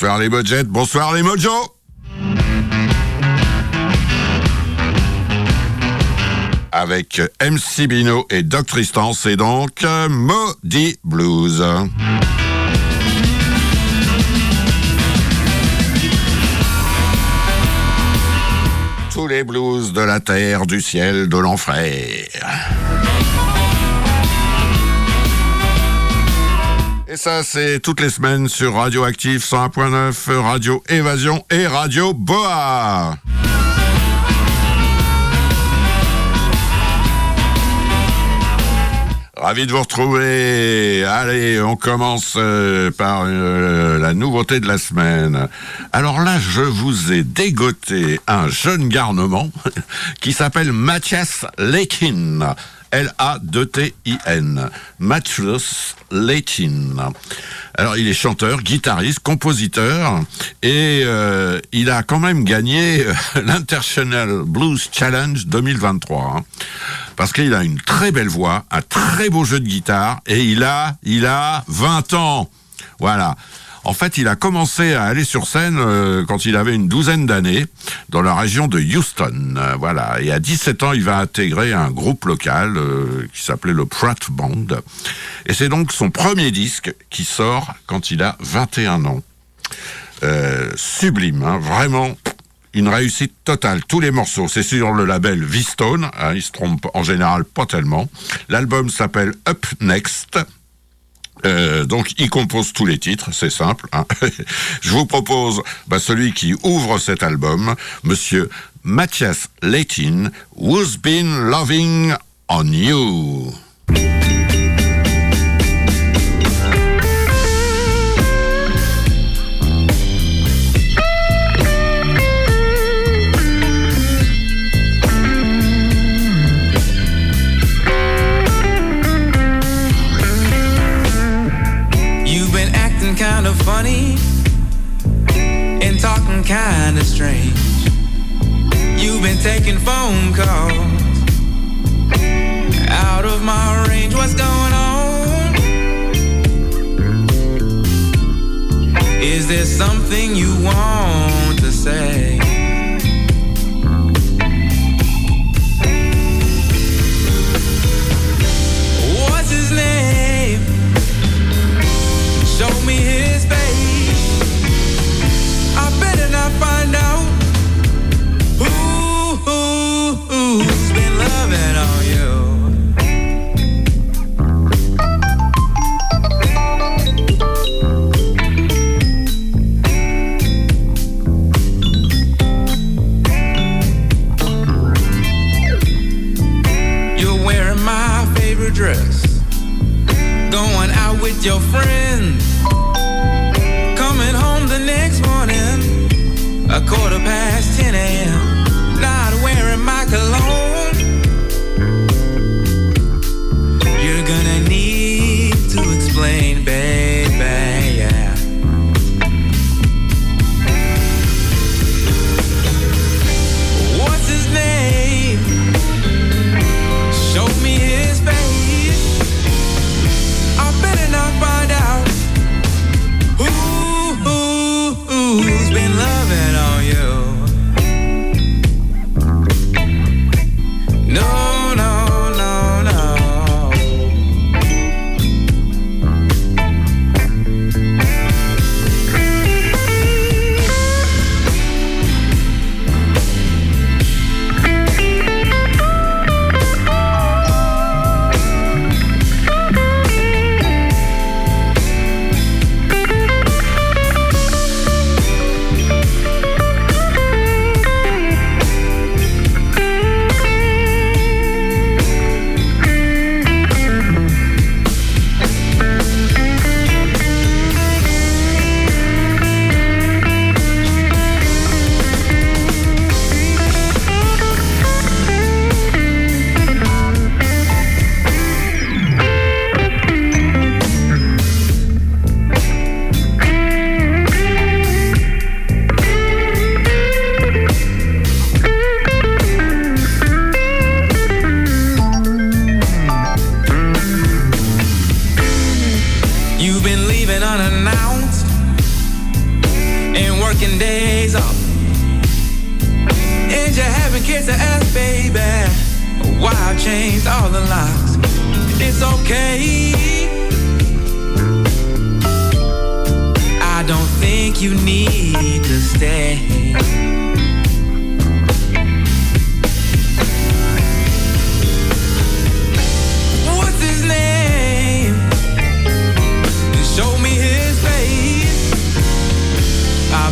Bonsoir les budgets, bonsoir les mojos Avec MC Bino et Doc Tristan, c'est donc Maudit Blues. Tous les blues de la terre, du ciel, de l'enfer. Ça, c'est toutes les semaines sur Radioactive 101.9, Radio Évasion et Radio Boa. Ravi de vous retrouver. Allez, on commence euh, par euh, la nouveauté de la semaine. Alors là, je vous ai dégoté un jeune garnement qui s'appelle Mathias Lekin. L-A-D-T-I-N. Matthias Leighton. Alors, il est chanteur, guitariste, compositeur, et euh, il a quand même gagné l'International Blues Challenge 2023. Hein. parce qu'il a une très belle voix, un très beau jeu de guitare, et il a 20 ans. Voilà. En fait, il a commencé à aller sur scène euh, quand il avait une douzaine d'années dans la région de Houston. Euh, voilà. Et à 17 ans, il va intégrer un groupe local euh, qui s'appelait le Pratt Band. Et c'est donc son premier disque qui sort quand il a 21 ans. sublime, hein, vraiment une réussite totale. Tous les morceaux, c'est sur le label V-Stone. Hein, il se trompe en général pas tellement. L'album s'appelle Up Next. Euh, donc, il compose tous les titres, c'est simple. Hein. Je vous propose bah, celui qui ouvre cet album, Monsieur Mathias Leighton, Who's Been Loving on You. Kinda funny and talking kinda strange. You've been taking phone calls out of my range. What's going on? Is there something you want to say? Your friends,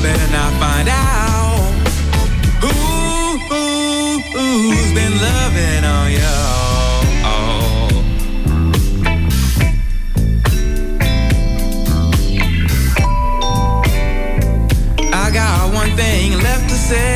better not find out who, who who's been loving on you. I got one thing left to say.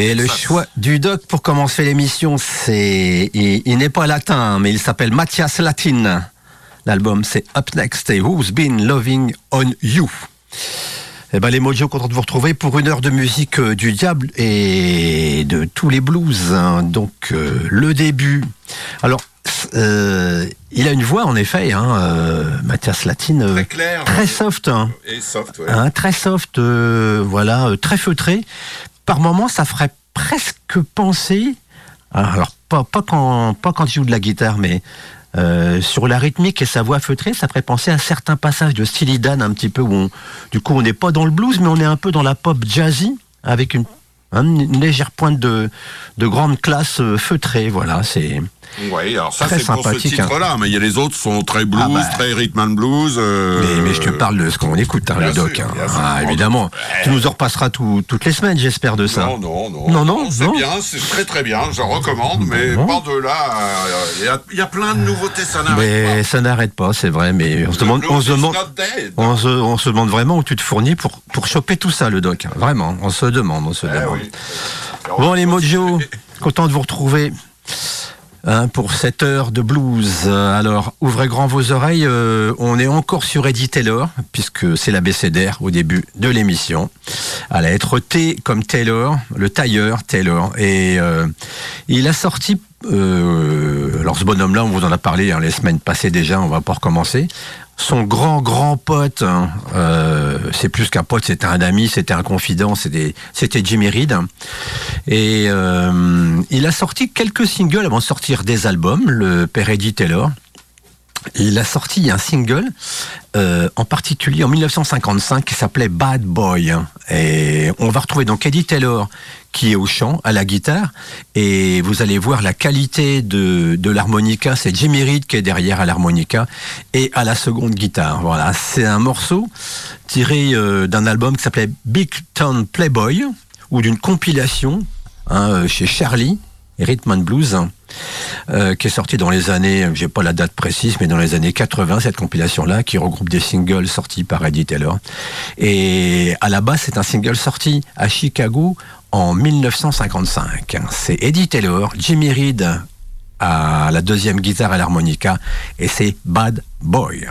Et le choix du doc pour commencer l'émission, c'est il, n'est pas latin, mais il s'appelle Mathias Latin. L'album c'est Up Next et Who's Been Loving on You. Eh ben, les Mojo content de vous retrouver pour une heure de musique euh, du diable et de tous les blues. Hein. Donc euh, le début. Alors euh, il a une voix en effet, hein, Mathias Latine, très, clair, très soft, hein. et soft, hein, très soft, voilà, très feutré, par moments, ça ferait presque penser, alors pas, pas, quand, pas quand il joue de la guitare, mais euh, sur la rythmique et sa voix feutrée, ça ferait penser à certains passages de Steely Dan un petit peu où du coup on n'est pas dans le blues, mais on est un peu dans la pop jazzy avec une, une légère pointe de, de grande classe euh, feutrée. Voilà, c'est oui, alors ça c'est pour ce hein. titre-là, mais il y a les autres sont très blues, ah bah. très rhythm and blues. Euh, mais, je te parle de ce qu'on écoute, hein, le doc. Hein. Ah, évidemment. Tu nous en repasseras toutes les semaines, j'espère, de ça. Non, non, non. Non, non, C'est bien, c'est très très bien, je recommande, mais pas de là. Il euh, y, a plein de nouveautés, ça n'arrête pas. Mais ça n'arrête pas, c'est vrai, mais on se demande, on se demande, on se, on se, demande vraiment où tu te fournis pour, pour choper tout ça, le doc. Vraiment, on se demande, on se eh demande. Bon, les Mojo, content de vous retrouver. Hein, pour cette heure de blues. Alors, ouvrez grand vos oreilles, euh, on est encore sur Eddie Taylor, puisque c'est la l'abécédaire au début de l'émission. À la lettre T comme Taylor, le tailleur Taylor. Et euh, il a sorti euh, alors ce bonhomme-là, on vous en a parlé hein, les semaines passées déjà, on va pas recommencer son grand grand pote, hein, euh, c'est plus qu'un pote, c'était un ami, c'était un confident, c'était Jimmy Reed. Et euh, il a sorti quelques singles avant de sortir des albums, le père Eddie Taylor. Il a sorti un single, euh, en particulier en 1955, qui s'appelait Bad Boy. Et on va retrouver donc Eddie Taylor qui est au chant, à la guitare, et vous allez voir la qualité de, de l'harmonica. C'est Jimmy Reed qui est derrière à l'harmonica et à la seconde guitare. Voilà, c'est un morceau tiré euh, d'un album qui s'appelait Big Town Playboy ou d'une compilation hein, euh, chez Charlie Rhythm and Blues, euh, qui est sorti dans les années, j'ai pas la date précise, mais dans les années 80, cette compilation-là, qui regroupe des singles sortis par Eddie Taylor. Et à la base, c'est un single sorti à Chicago en 1955. C'est Eddie Taylor, Jimmy Reed à la deuxième guitare à l'harmonica, et c'est Bad Boy.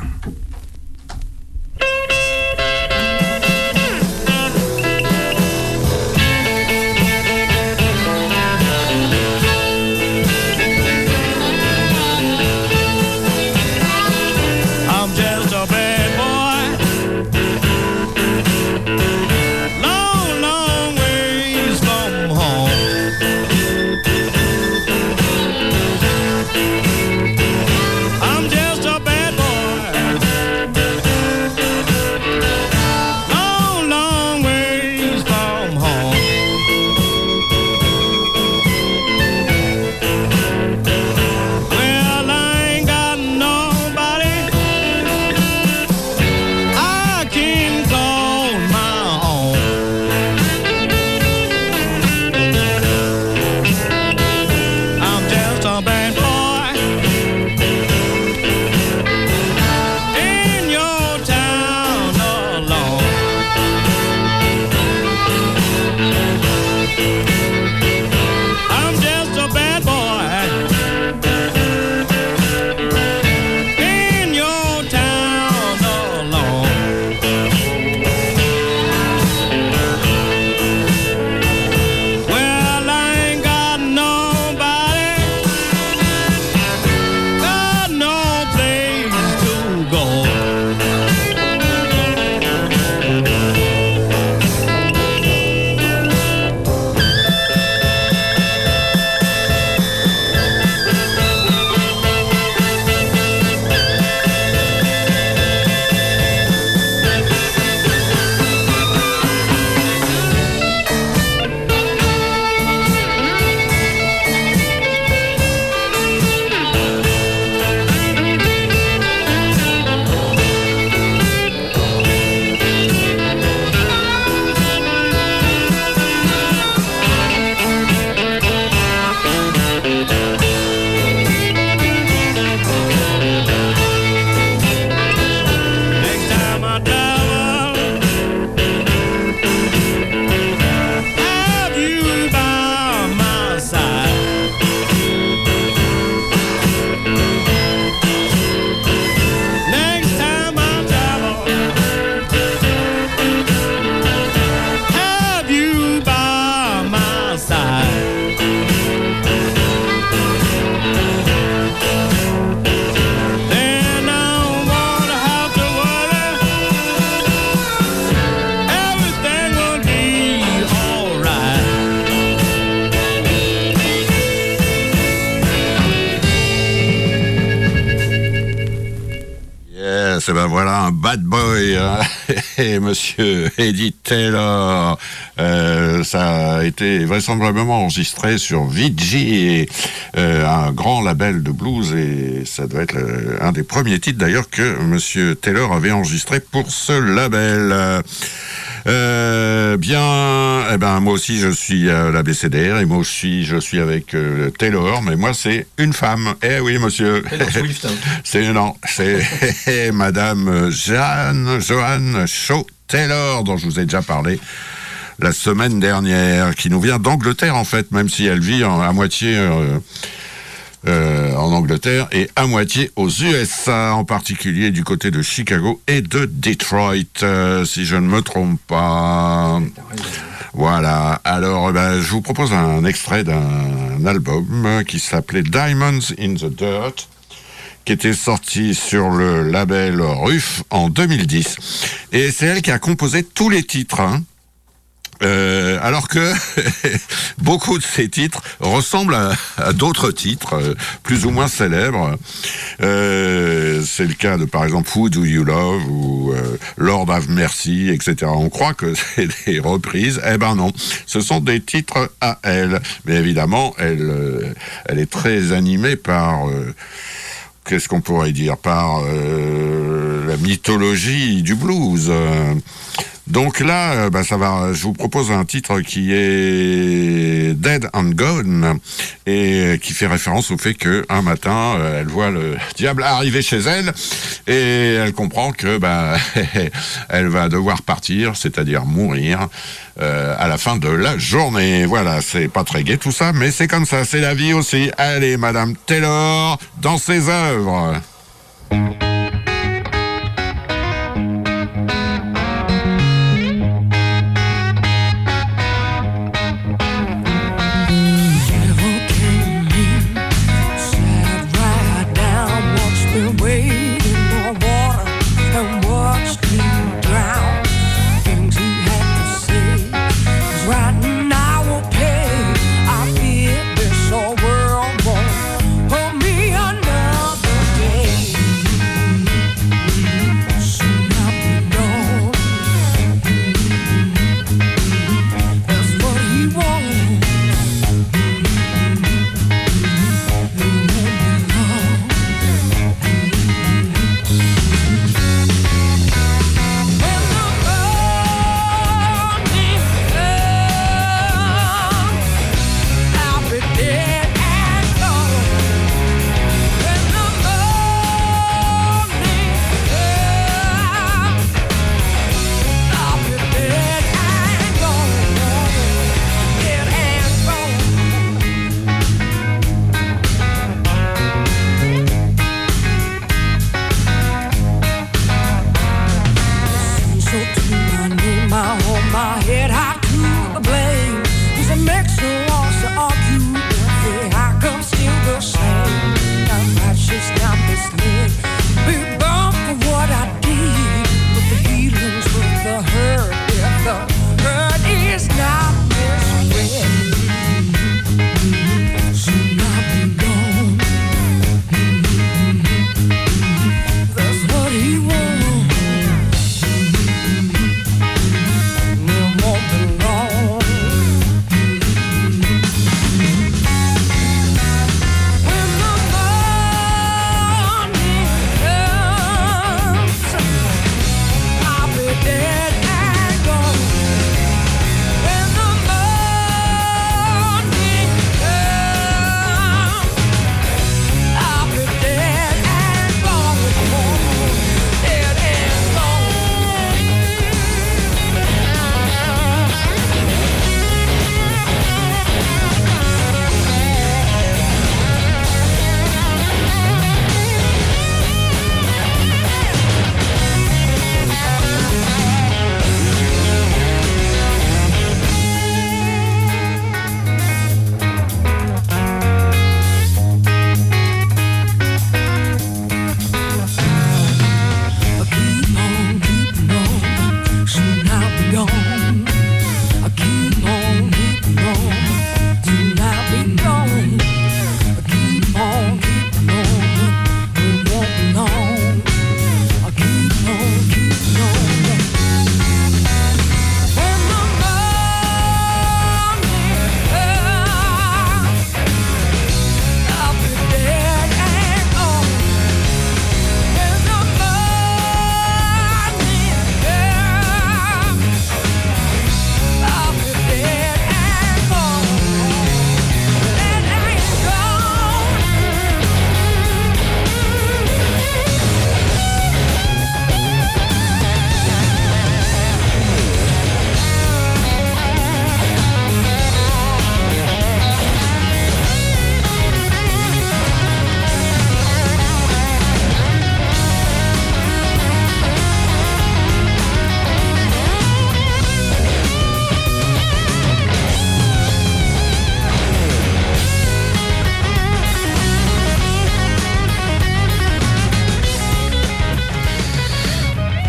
Eddie Taylor. Euh, ça a été vraisemblablement enregistré sur VG, euh, un grand label de blues, et ça doit être un des premiers titres d'ailleurs que Monsieur Taylor avait enregistré pour ce label. Euh, bien, eh ben moi aussi je suis à la BCDR et moi aussi je suis avec euh, Taylor, mais moi c'est une femme. Eh oui, monsieur. Hein. c'est non, c'est Madame Jeanne Joanne Shaw Taylor dont je vous ai déjà parlé la semaine dernière, qui nous vient d'Angleterre en fait, même si elle vit à moitié. Euh, euh, en Angleterre et à moitié aux USA, en particulier du côté de Chicago et de Detroit, euh, si je ne me trompe pas. Voilà, alors ben, je vous propose un extrait d'un album qui s'appelait Diamonds in the Dirt qui était sorti sur le label RUF en 2010. Et c'est elle qui a composé tous les titres. Hein. Euh, alors que beaucoup de ces titres ressemblent à, d'autres titres euh, plus ou moins célèbres. Euh, c'est le cas de par exemple Who Do You Love ou Lord of Mercy, etc. On croit que c'est des reprises. Eh ben non, ce sont des titres à elle. Mais évidemment, elle, elle est très animée par qu'est-ce qu'on pourrait dire par la mythologie du blues. Donc là, euh, bah, ça va. Je vous propose un titre qui est Dead and Gone et qui fait référence au fait que un matin, euh, elle voit le diable arriver chez elle et elle comprend que bah, elle va devoir partir, c'est-à-dire mourir euh, à la fin de la journée. Voilà, c'est pas très gai tout ça, mais c'est comme ça, c'est la vie aussi. Allez, Madame Taylor, dans ses œuvres.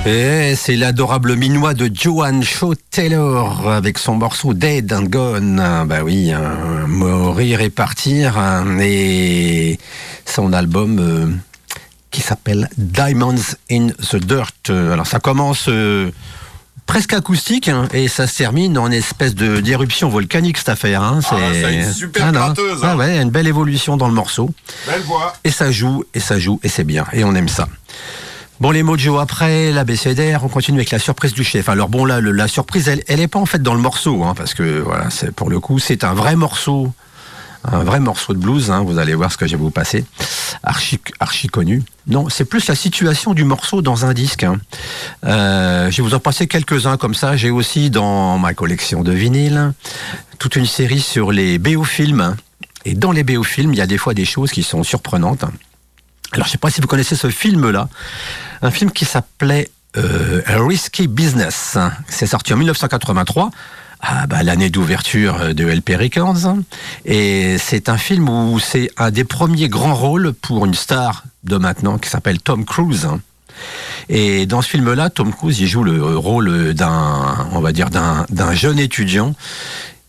Et c'est l'adorable minois de Joan Shaw Taylor avec son morceau Dead and Gone. Bah oui, mourir et partir. Hein, et son album euh, qui s'appelle Diamonds in the Dirt. Alors ça commence euh, presque acoustique hein, et ça se termine en espèce de d'éruption volcanique cette affaire. Hein. Ah, c'est une super ah, Ah ouais, une belle évolution dans le morceau. Belle voix. Et ça joue, et ça joue, et c'est bien. Et on aime ça. Bon, les mojo après, l'ABCDR, on continue avec la surprise du chef. Alors bon, là, la surprise, elle, elle est pas en fait dans le morceau, hein, parce que voilà, c'est pour le coup, c'est un vrai morceau, un vrai morceau de blues. Hein, vous allez voir ce que je vais vous passer, archi, archi connu. Non, c'est plus la situation du morceau dans un disque. Hein. Euh, je vais vous en passer quelques-uns comme ça. J'ai aussi dans ma collection de vinyles toute une série sur les BO-films. Et dans les BO-films, il y a des fois des choses qui sont surprenantes. Alors, je ne sais pas si vous connaissez ce film-là. Un film qui s'appelait euh, Risky Business. C'est sorti en 1983. Ah, bah, l'année d'ouverture de LP Records. Et c'est un film où c'est un des premiers grands rôles pour une star de maintenant qui s'appelle Tom Cruise. Et dans ce film-là, Tom Cruise, il joue le rôle d'un, on va dire, d'un jeune étudiant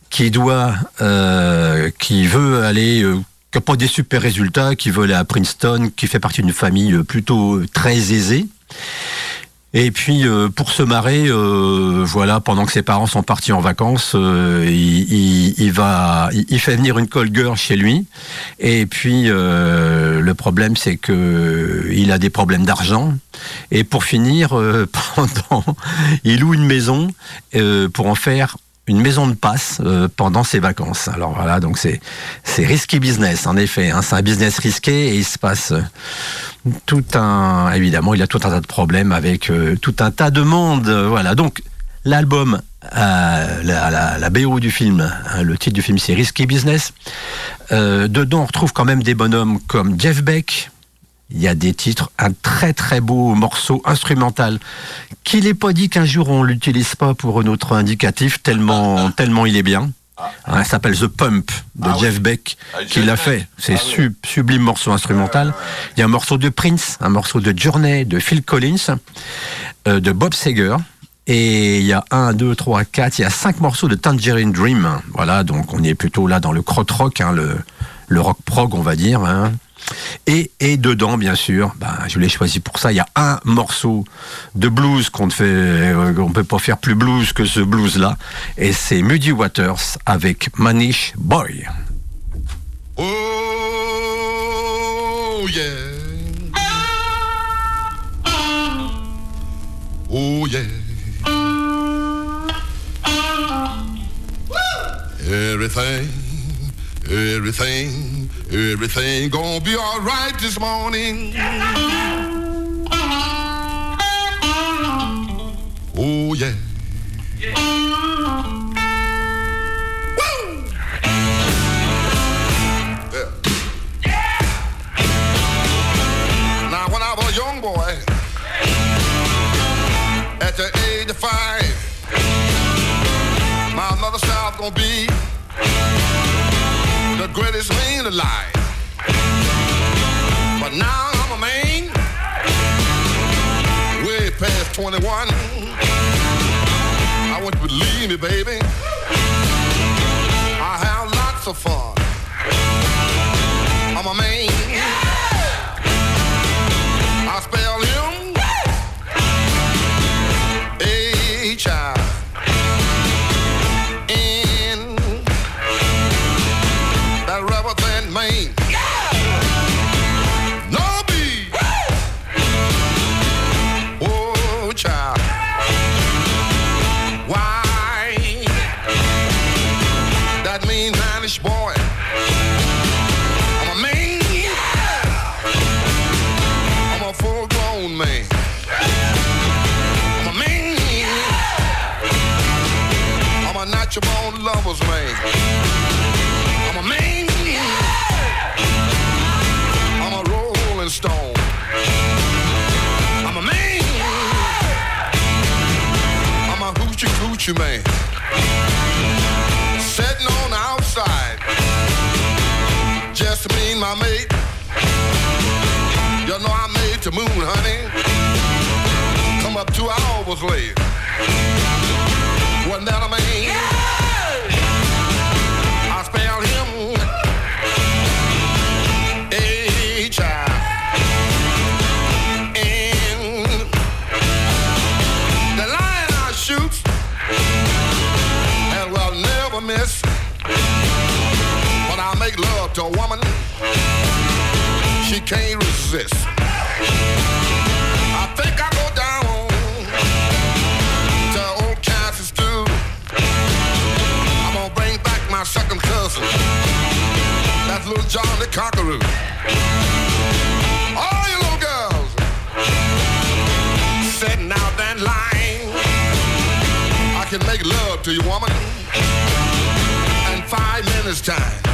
qui doit, euh, qui veut aller euh, qui n'a pas des super résultats, qui veut aller à Princeton, qui fait partie d'une famille euh, plutôt euh, très aisée. Et puis euh, pour se marrer, voilà, pendant que ses parents sont partis en vacances, il, va, il, fait venir une call girl chez lui. Et puis le problème, c'est que il a des problèmes d'argent. Et pour finir, pendant, il loue une maison pour en faire une maison de passe euh, pendant ses vacances. Alors voilà, donc c'est c'est risky business en effet. Hein, c'est un business risqué et il se passe euh, tout un évidemment il a tout un tas de problèmes avec euh, tout un tas de monde. voilà donc l'album. la, la, BO du film, hein, le titre du film c'est Risky Business. dedans, on retrouve quand même des bonhommes comme Jeff Beck, il y a des titres, un très très beau morceau instrumental qu'il n'est pas dit qu'un jour on l'utilise pas pour notre indicatif tellement tellement il est bien. Ah, il s'appelle The Pump de ah Jeff Beck ah, qui l'a fait. C'est sublime morceau instrumental. Il y a un morceau de Prince, un morceau de Journey, de Phil Collins, euh, de Bob Seger. Et il y a un, deux, trois, quatre, il y a cinq morceaux de Tangerine Dream. Voilà, donc on est plutôt là dans le krautrock, hein, le, le rock prog, on va dire. Hein. Et, dedans, bien sûr, ben, je l'ai choisi pour ça. Il y a un morceau de blues qu'on ne fait, euh, peut pas faire plus blues que ce blues-là. Et c'est Muddy Waters avec Manish Boy. Oh yeah. Oh yeah. Everything, Everything, everything gonna be all right this morning. Oh yeah. at the age of five. My mother's child gonna be greatest alive. But now I'm a man, way past 21. I want you to believe me, baby. I have lots of fun. To you, woman, in five minutes time.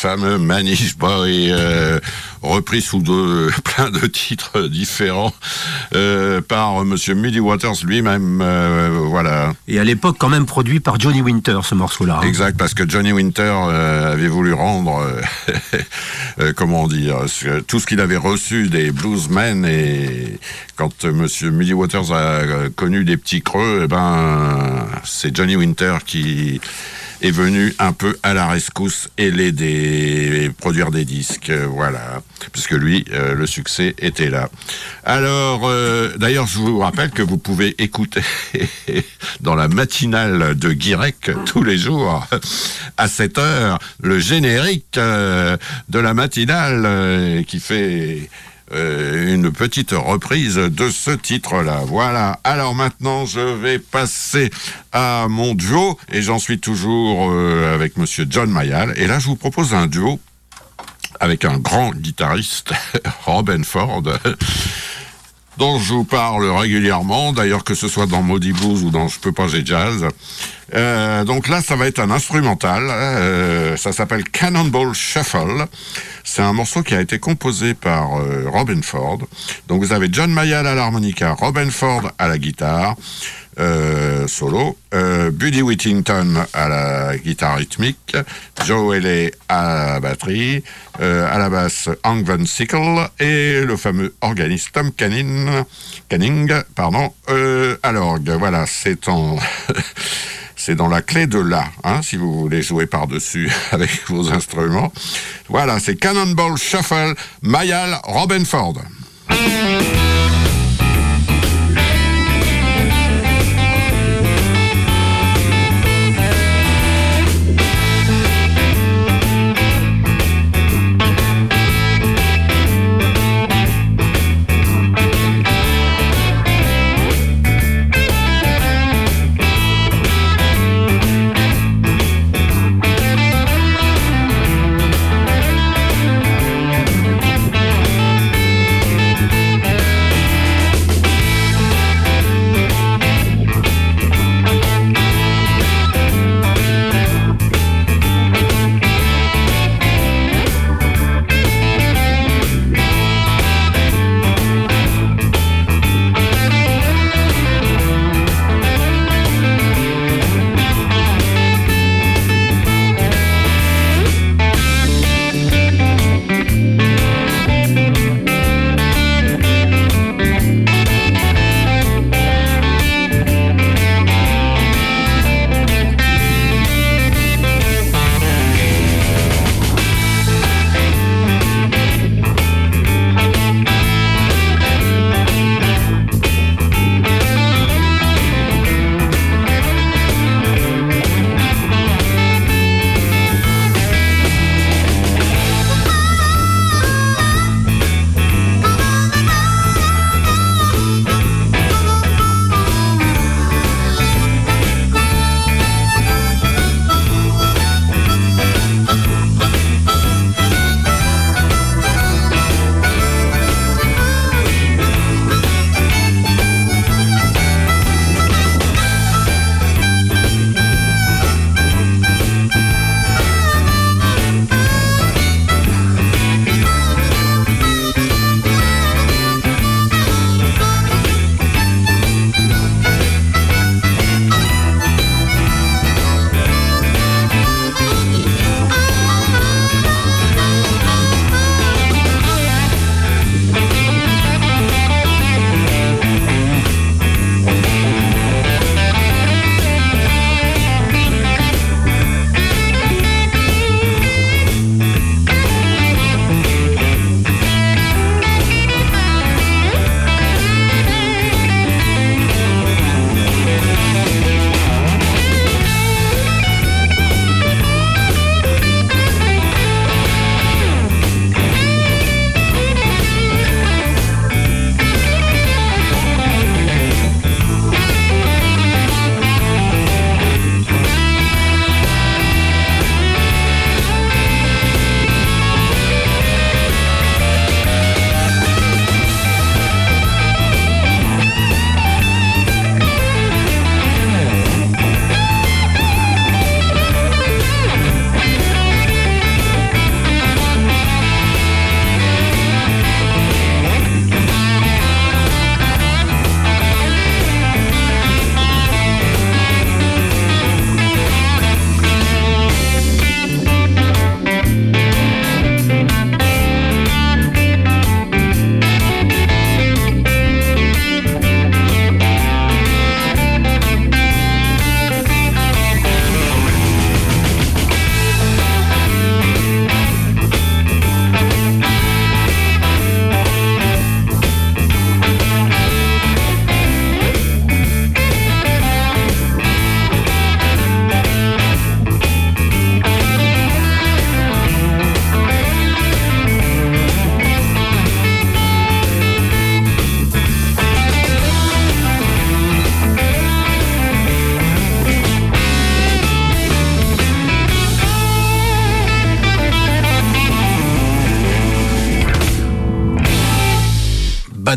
Fameux Manish Boy, euh, repris sous de, plein de titres différents euh, par Monsieur Muddy Waters lui-même. Euh, voilà. Et à l'époque, quand même produit par Johnny Winter, ce morceau-là. Hein. Exact, parce que Johnny Winter avait voulu rendre, comment dire, tout ce qu'il avait reçu des bluesmen et quand Monsieur Muddy Waters a connu des petits creux, eh ben, c'est Johnny Winter qui est venu un peu à la rescousse et l'aider, produire des disques, euh, voilà, puisque lui, euh, le succès était là. Alors, euh, d'ailleurs, je vous rappelle que vous pouvez écouter dans la matinale de Guirec tous les jours à 7 heures le générique de la matinale qui fait une petite reprise de ce titre-là. Voilà. Alors maintenant, je vais passer à mon duo et j'en suis toujours euh, avec Monsieur John Mayall. Et là, je vous propose un duo avec un grand guitariste, Robin Ford dont je vous parle régulièrement, d'ailleurs que ce soit dans Maudit Blues ou dans Je peux pas j'ai jazz. Euh, donc là, ça va être un instrumental. Euh, ça s'appelle Cannonball Shuffle. C'est un morceau qui a été composé par euh, Robin Ford. Donc vous avez John Mayall à l'harmonica, Robin Ford à la guitare. Euh, solo, euh, Buddy Whittington à la guitare rythmique, Joe Haley à la batterie, euh, à la basse Hank Van Sickle. Et le fameux organiste Tom Canning, pardon, à l'orgue. Voilà, c'est en... c'est dans la clé de La, hein, si vous voulez jouer par-dessus avec vos instruments. Voilà, c'est Cannonball Shuffle, Mayal Robin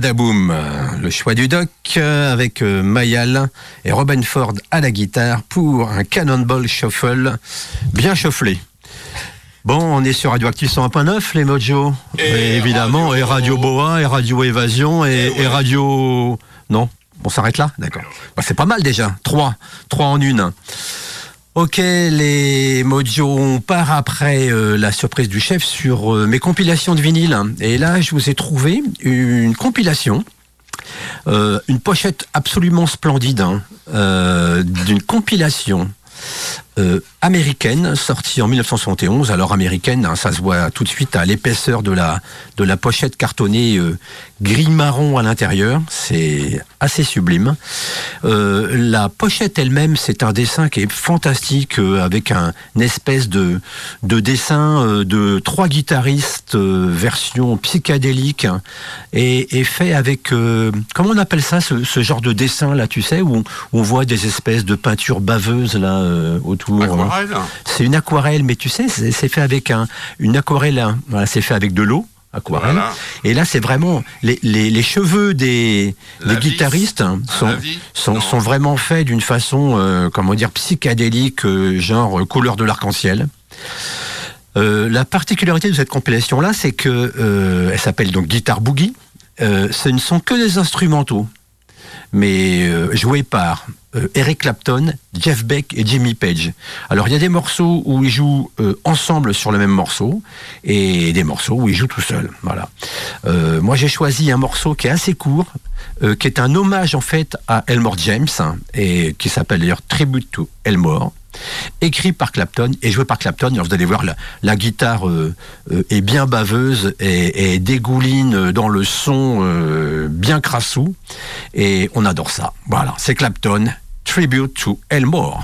Badaboom, le choix du doc avec Mayal et Robin Ford à la guitare pour un Cannonball Shuffle bien shufflé. Bon, on est sur Radioactive 101.9, les Mojo. Et évidemment, Radio- et Radio Boa, et Radio Évasion, et, Et et ouais. Radio... Non On s'arrête là? D'accord. Bah, c'est pas mal déjà. Trois. Trois en une. Ok, les Mojo, on part après euh, la surprise du chef sur euh, mes compilations de vinyle. Et là, je vous ai trouvé une compilation, euh, une pochette absolument splendide, hein, d'une compilation euh, américaine sortie en 1971. Alors américaine, hein, ça se voit tout de suite à l'épaisseur de la de la pochette cartonnée euh, gris marron à l'intérieur. C'est assez sublime. Euh, la pochette elle-même, c'est un dessin qui est fantastique avec un une espèce de de dessin de trois guitaristes version psychédélique hein, et, et fait avec comment on appelle ça ce, genre de dessin là, tu sais où on, où on voit des espèces de peintures baveuses là autour. Hein. Aquarelle C'est une aquarelle, mais tu sais, c'est fait avec un, une aquarelle. hein. Voilà, c'est fait avec de l'eau. Aquarelle. Voilà. Et là, c'est vraiment les, les, les cheveux des, des guitaristes hein, sont, sont, vraiment faits d'une façon, euh, comment dire, psychédélique, euh, genre euh, couleur de l'arc-en-ciel. Euh, la particularité de cette compilation-là, c'est que elle s'appelle donc Guitar Boogie. Ce ne sont que des instrumentaux, mais joués par euh, Eric Clapton, Jeff Beck et Jimmy Page. Alors il y a des morceaux où ils jouent euh, ensemble sur le même morceau et des morceaux où ils jouent tout seuls. Voilà. Euh, moi j'ai choisi un morceau qui est assez court, qui est un hommage en fait à Elmore James hein, et qui s'appelle d'ailleurs Tribute to Elmore écrit par Clapton et joué par Clapton. Vous allez voir, la, guitare est bien baveuse et, et dégouline dans le son bien crassou. Et on adore ça. Voilà, c'est Clapton, Tribute to Elmore.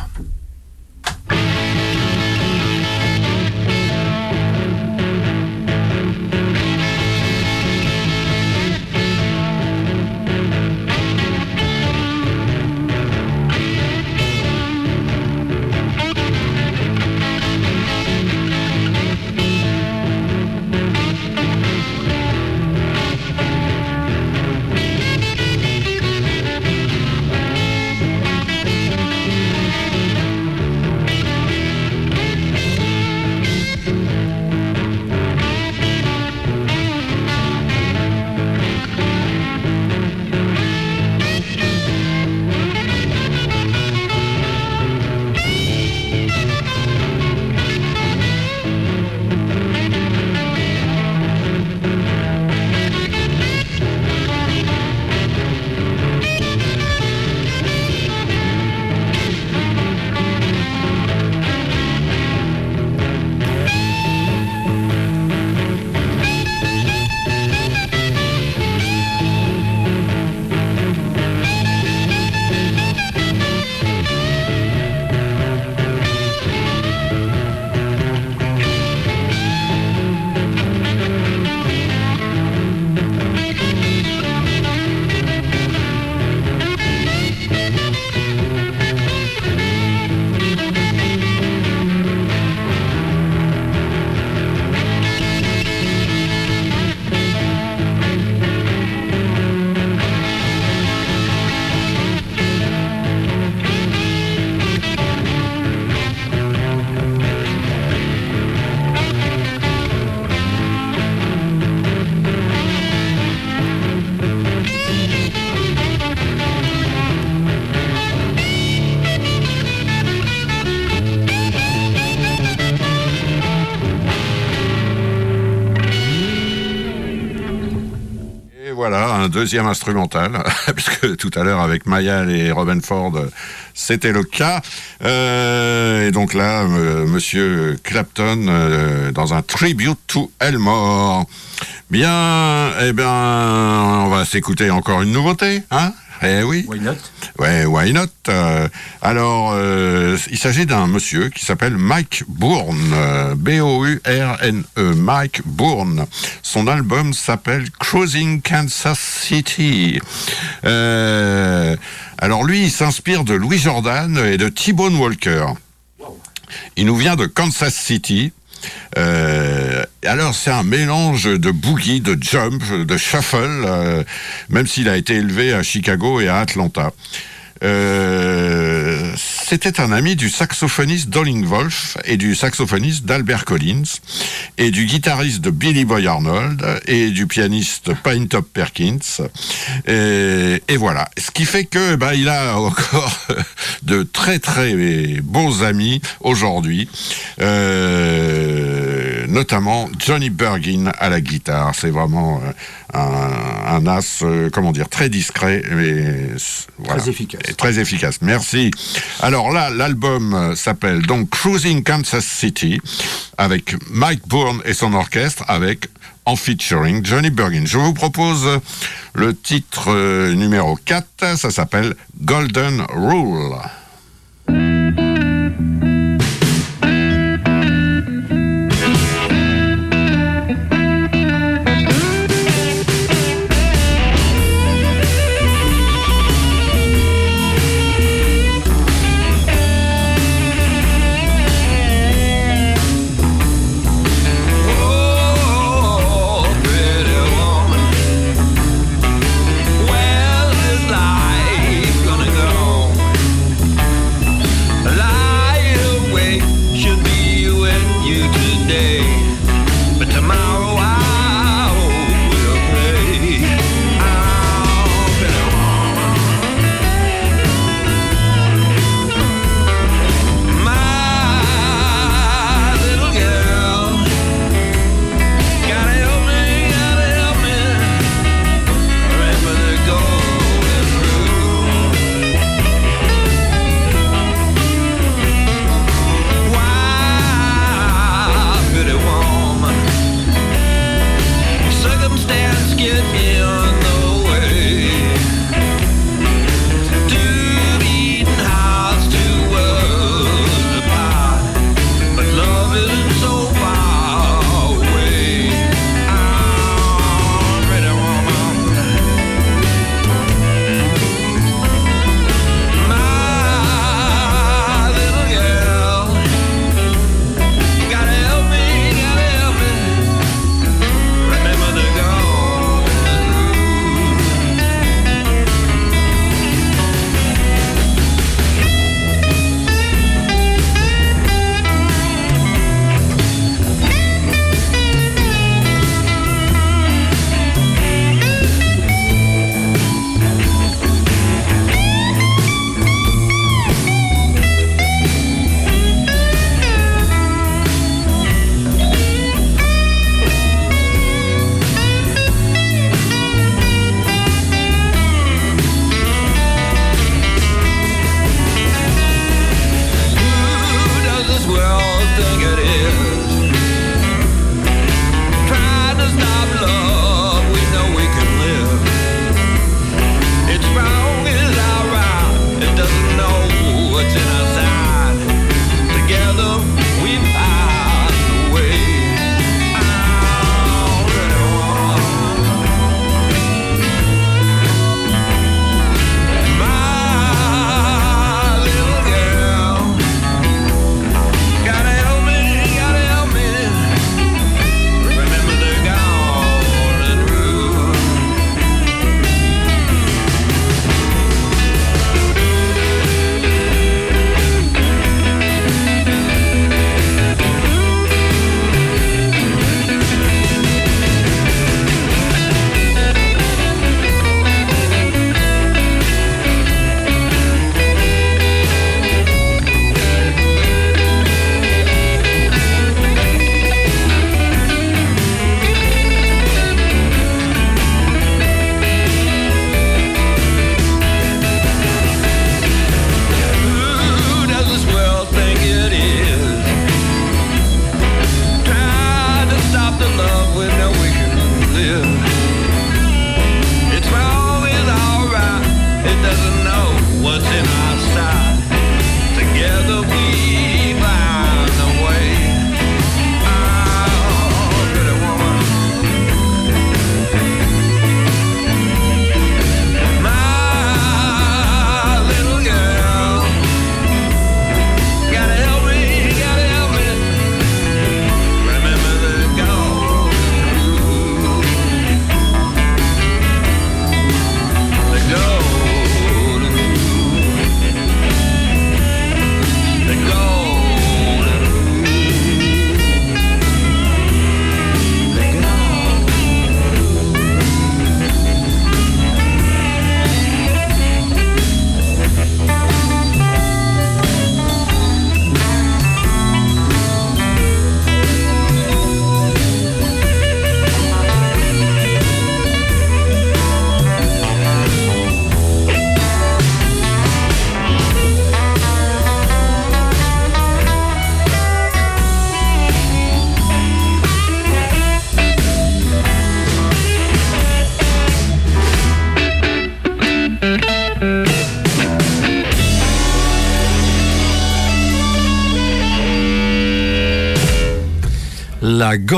Voilà, un deuxième instrumental, puisque tout à l'heure avec Mayal et Robin Ford, c'était le cas. Euh, et donc là, euh, Monsieur Clapton euh, dans un tribute to Elmore. Bien, eh bien, on va s'écouter encore une nouveauté, hein? Eh oui. Why not? Ouais, why not? Euh, Alors, euh, il s'agit d'un monsieur qui s'appelle Mike Bourne, euh, B-O-U-R-N-E, Mike Bourne. Son album s'appelle Cruising Kansas City. Alors lui, il s'inspire de Louis Jordan et de T-Bone Walker. Il nous vient de Kansas City. Euh, alors c'est un mélange de boogie, de jump, de shuffle, euh, même s'il a été élevé à Chicago et à Atlanta. Euh, c'était un ami du saxophoniste Dolling Wolf et du saxophoniste d'Albert Collins et du guitariste de Billy Boy Arnold et du pianiste Pine Top Perkins. Et, voilà. Ce qui fait que bah, il a encore de très très bons amis aujourd'hui. Euh, notamment Johnny Bergin à la guitare. C'est vraiment un, un as, euh, comment dire, très discret, mais voilà. très efficace. Et très efficace. Merci. Alors là, l'album s'appelle donc Cruising Kansas City avec Mike Bourne et son orchestre avec en featuring Johnny Bergin. Je vous propose le titre euh, numéro 4, ça s'appelle Golden Rule.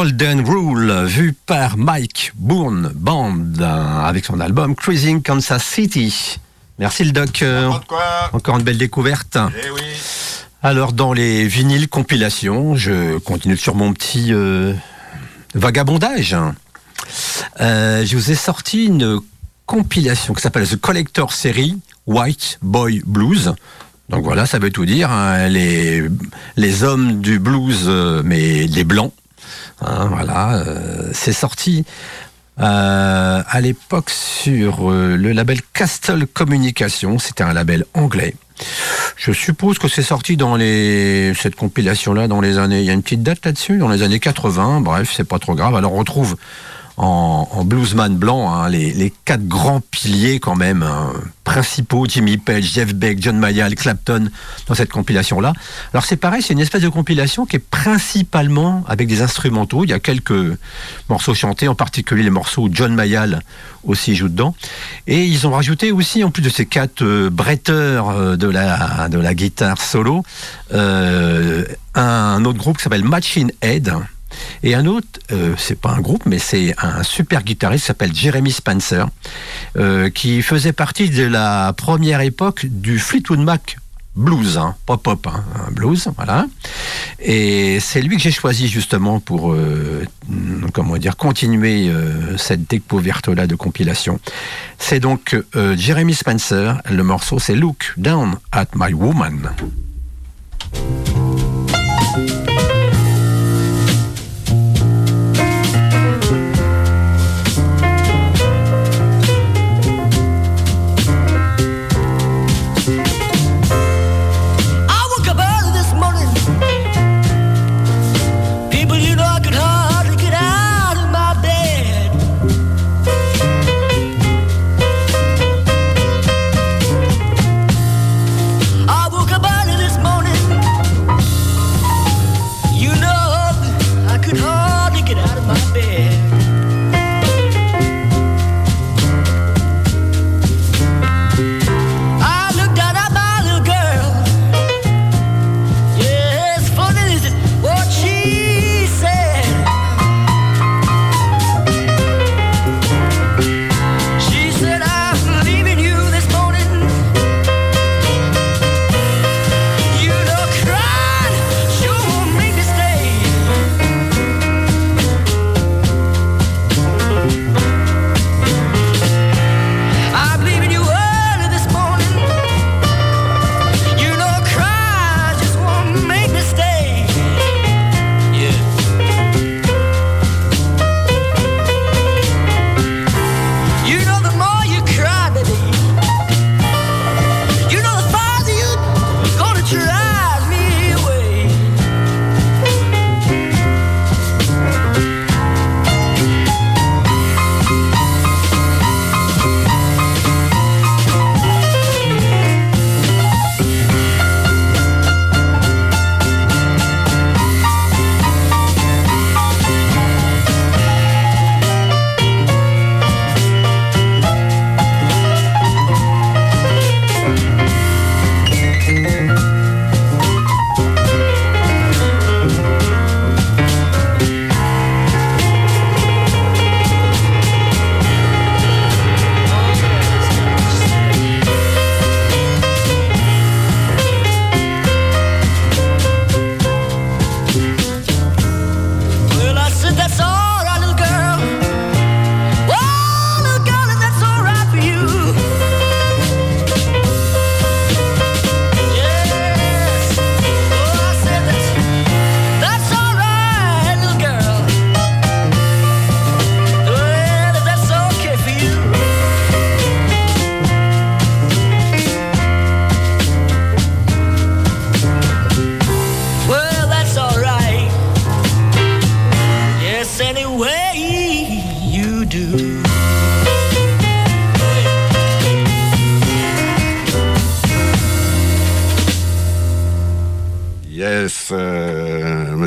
Golden Rule, vue par Mike Bourne Band, avec son album Cruising Kansas City. Merci le doc. Encore une belle découverte. Eh oui. Alors dans les vinyles compilations, je continue sur mon petit euh, vagabondage. Euh, je vous ai sorti une compilation qui s'appelle The Collector Series White Boy Blues. Donc voilà, ça veut tout dire. Hein. Les, les hommes du blues, euh, mais les blancs. Hein, voilà, c'est sorti à l'époque sur le label Castle Communication. C'était un label anglais. Je suppose que c'est sorti dans les cette compilation là dans les années. Il y a une petite date là-dessus, dans les années 80. Bref, c'est pas trop grave. Alors on retrouve en, bluesman blanc, hein, les, quatre grands piliers quand même hein, principaux, Jimmy Page, Jeff Beck, John Mayall, Clapton, dans cette compilation-là. Alors c'est pareil, c'est une espèce de compilation qui est principalement avec des instrumentaux. Il y a quelques morceaux chantés, en particulier les morceaux où John Mayall aussi joue dedans. Et ils ont rajouté aussi, en plus de ces quatre euh, bretteurs euh, de, la, de la guitare solo, euh, un autre groupe qui s'appelle Machine Head et un autre, euh, c'est pas un groupe, mais c'est un super guitariste qui s'appelle Jeremy Spencer, euh, qui faisait partie de la première époque du Fleetwood Mac blues, hein, pop hein, blues, voilà. Et c'est lui que j'ai choisi justement pour, euh, comment dire, continuer cette découverte là de compilation. C'est donc Jeremy Spencer. Le morceau, c'est Look Down at My Woman.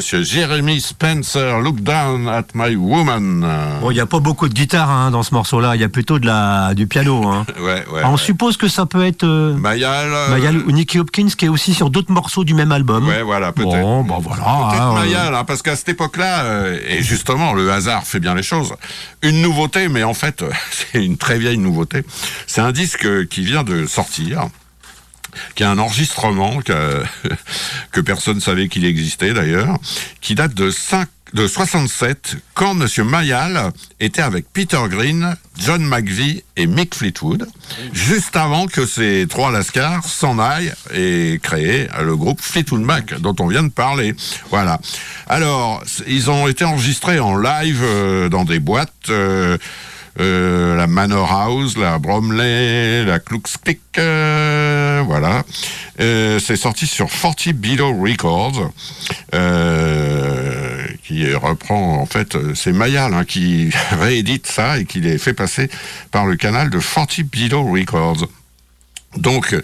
Monsieur Jeremy Spencer, Look Down at My Woman. Bon, il n'y a pas beaucoup de guitare hein, dans ce morceau-là, il y a plutôt de la, du piano. Hein. Ouais, ouais. on ouais. suppose que ça peut être euh, Mayal. euh, Mayal ou Nicky Hopkins qui est aussi sur d'autres morceaux du même album. Ouais, voilà, peut-être. Bon, bah voilà. Peut-être hein, Mayal, hein, parce qu'à cette époque-là, euh, et justement, le hasard fait bien les choses. Une nouveauté, mais en fait, euh, c'est une très vieille nouveauté. C'est un disque euh, qui vient de sortir qui a un enregistrement que, personne ne savait qu'il existait d'ailleurs, qui date de 5 de 67, quand Monsieur Mayal était avec Peter Green, John McVie et Mick Fleetwood, juste avant que ces trois lascars s'en aillent et créent le groupe Fleetwood Mac, dont on vient de parler. Voilà. Alors, ils ont été enregistrés en live euh, dans des boîtes. euh, euh, la Manor House, la Bromley, la Klux-Klik, euh, voilà. Euh, c'est sorti sur 40 Below Records, qui reprend en fait, c'est Mayal hein, qui réédite ça et qui les fait passer par le canal de 40 Below Records. Donc,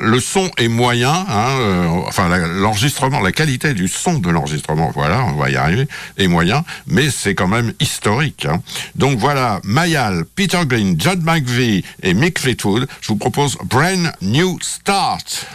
le son est moyen, hein, euh, enfin l'enregistrement, la qualité du son de l'enregistrement, voilà, on va y arriver, est moyen, mais c'est quand même historique. hein. Donc voilà, Mayal, Peter Green, John McVie et Mick Fleetwood, je vous propose Brand New Start.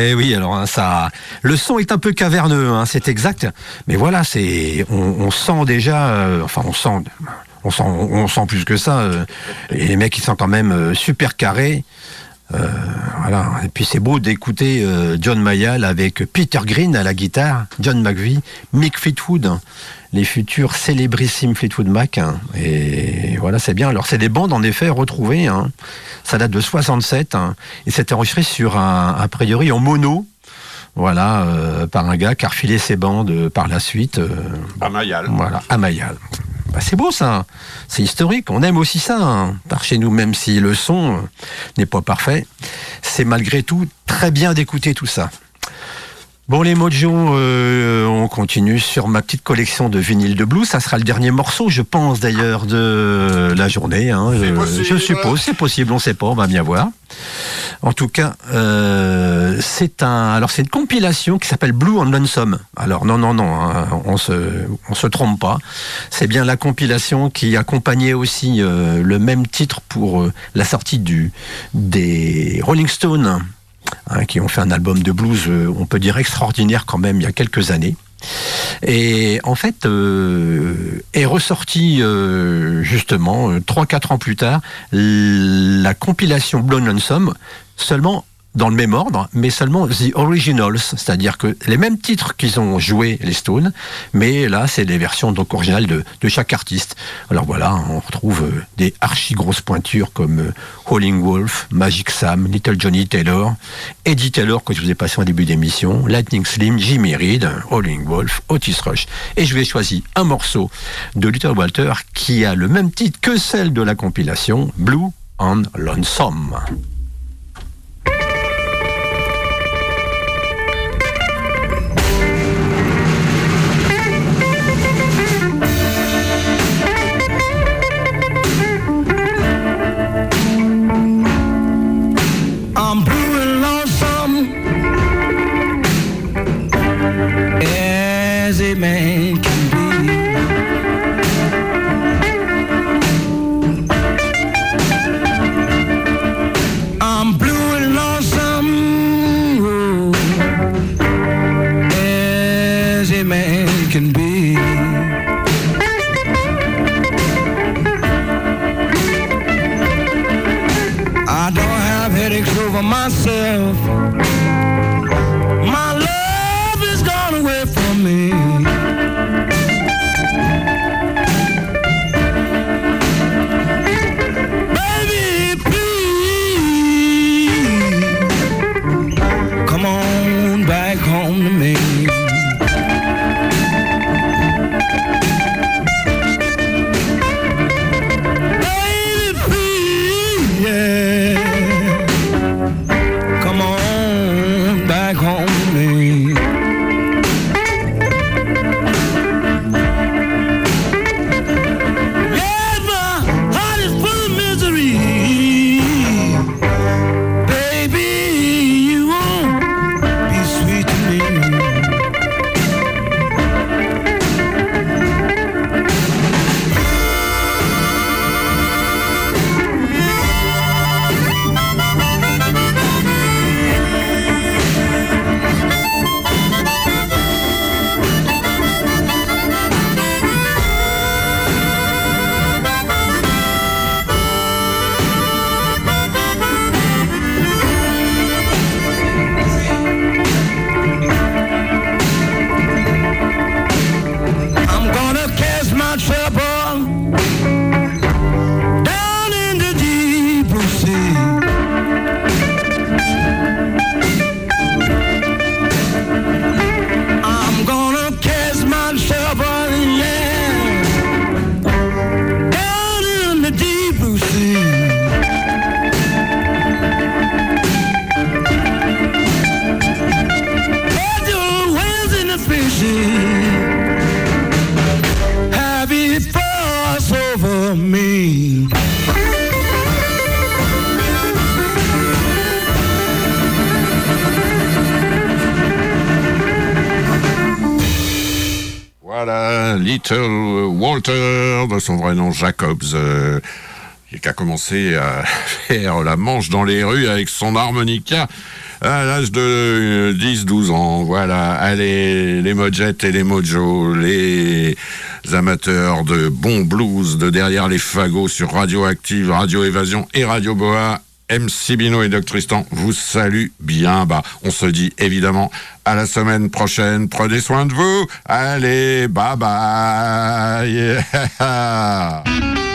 Eh oui, alors hein, ça, le son est un peu caverneux, hein, c'est exact. Mais voilà, c'est, on, sent déjà, euh, enfin, on sent, on sent, plus que ça. euh, et les mecs, ils sont quand même euh, super carrés. Voilà. Et puis c'est beau d'écouter euh, John Mayall avec Peter Green à la guitare, John McVie, Mick Fleetwood, les futurs célébrissimes Fleetwood Mac. hein. et voilà, c'est bien. Alors c'est des bandes en effet retrouvées. hein. Ça date de 67 hein, et c'est enregistré sur un, a priori en mono. Voilà, euh, par un gars qui a refilé ses bandes euh, par la suite. euh, À Mayal. voilà, à Mayal. Bah, c'est beau ça, c'est historique, on aime aussi ça, hein. par chez nous, même si le son n'est pas parfait. C'est malgré tout très bien d'écouter tout ça. Bon les Mojo, euh, on continue sur ma petite collection de vinyles de blues. Ça sera le dernier morceau, je pense d'ailleurs, de la journée. hein. C'est Je- possible. je suppose, c'est possible, on sait pas, on va bien voir. En tout cas, euh, c'est un, alors c'est une compilation qui s'appelle Blue on Lonesome. Alors non, non, non, hein, on se, on se trompe pas. C'est bien la compilation qui accompagnait aussi euh, le même titre pour euh, la sortie du des Rolling Stones, hein, qui ont fait un album de blues, euh, on peut dire extraordinaire quand même, il y a quelques années. Et en fait, euh, est ressorti euh, justement euh, 3-4 ans plus tard la compilation Blown Lonesome, seulement dans le même ordre, mais seulement The Originals, c'est-à-dire que les mêmes titres qu'ils ont joué les Stones, mais là c'est les versions donc originales de, chaque artiste. Alors voilà, on retrouve euh, des archi grosses pointures comme euh, Howling Wolf, Magic Sam, Little Johnny Taylor, Eddie Taylor que je vous ai passé en début d'émission, Lightning Slim, Jimmy Reed, Howling Wolf, Otis Rush. Et je vais choisir un morceau de Little Walter qui a le même titre que celle de la compilation Blue on Lonesome. Son vrai nom Jacobs. euh, qui a commencé à faire la manche dans les rues avec son harmonica à l'âge de 10-12 ans. Voilà, allez, les Mojettes et les Mojo, les amateurs de bon blues de derrière les fagots sur Radioactive, Radio Évasion et Radio Boa. MC Bino et Doc Tristan vous saluent bien bas. On se dit évidemment à la semaine prochaine. Prenez soin de vous. Allez, bye bye.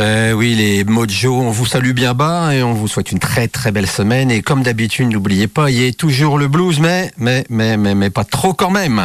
Oui, les Mojo, on vous salue bien bas et on vous souhaite une très très belle semaine. Et comme d'habitude, n'oubliez pas, il y a toujours le blues, mais pas trop quand même.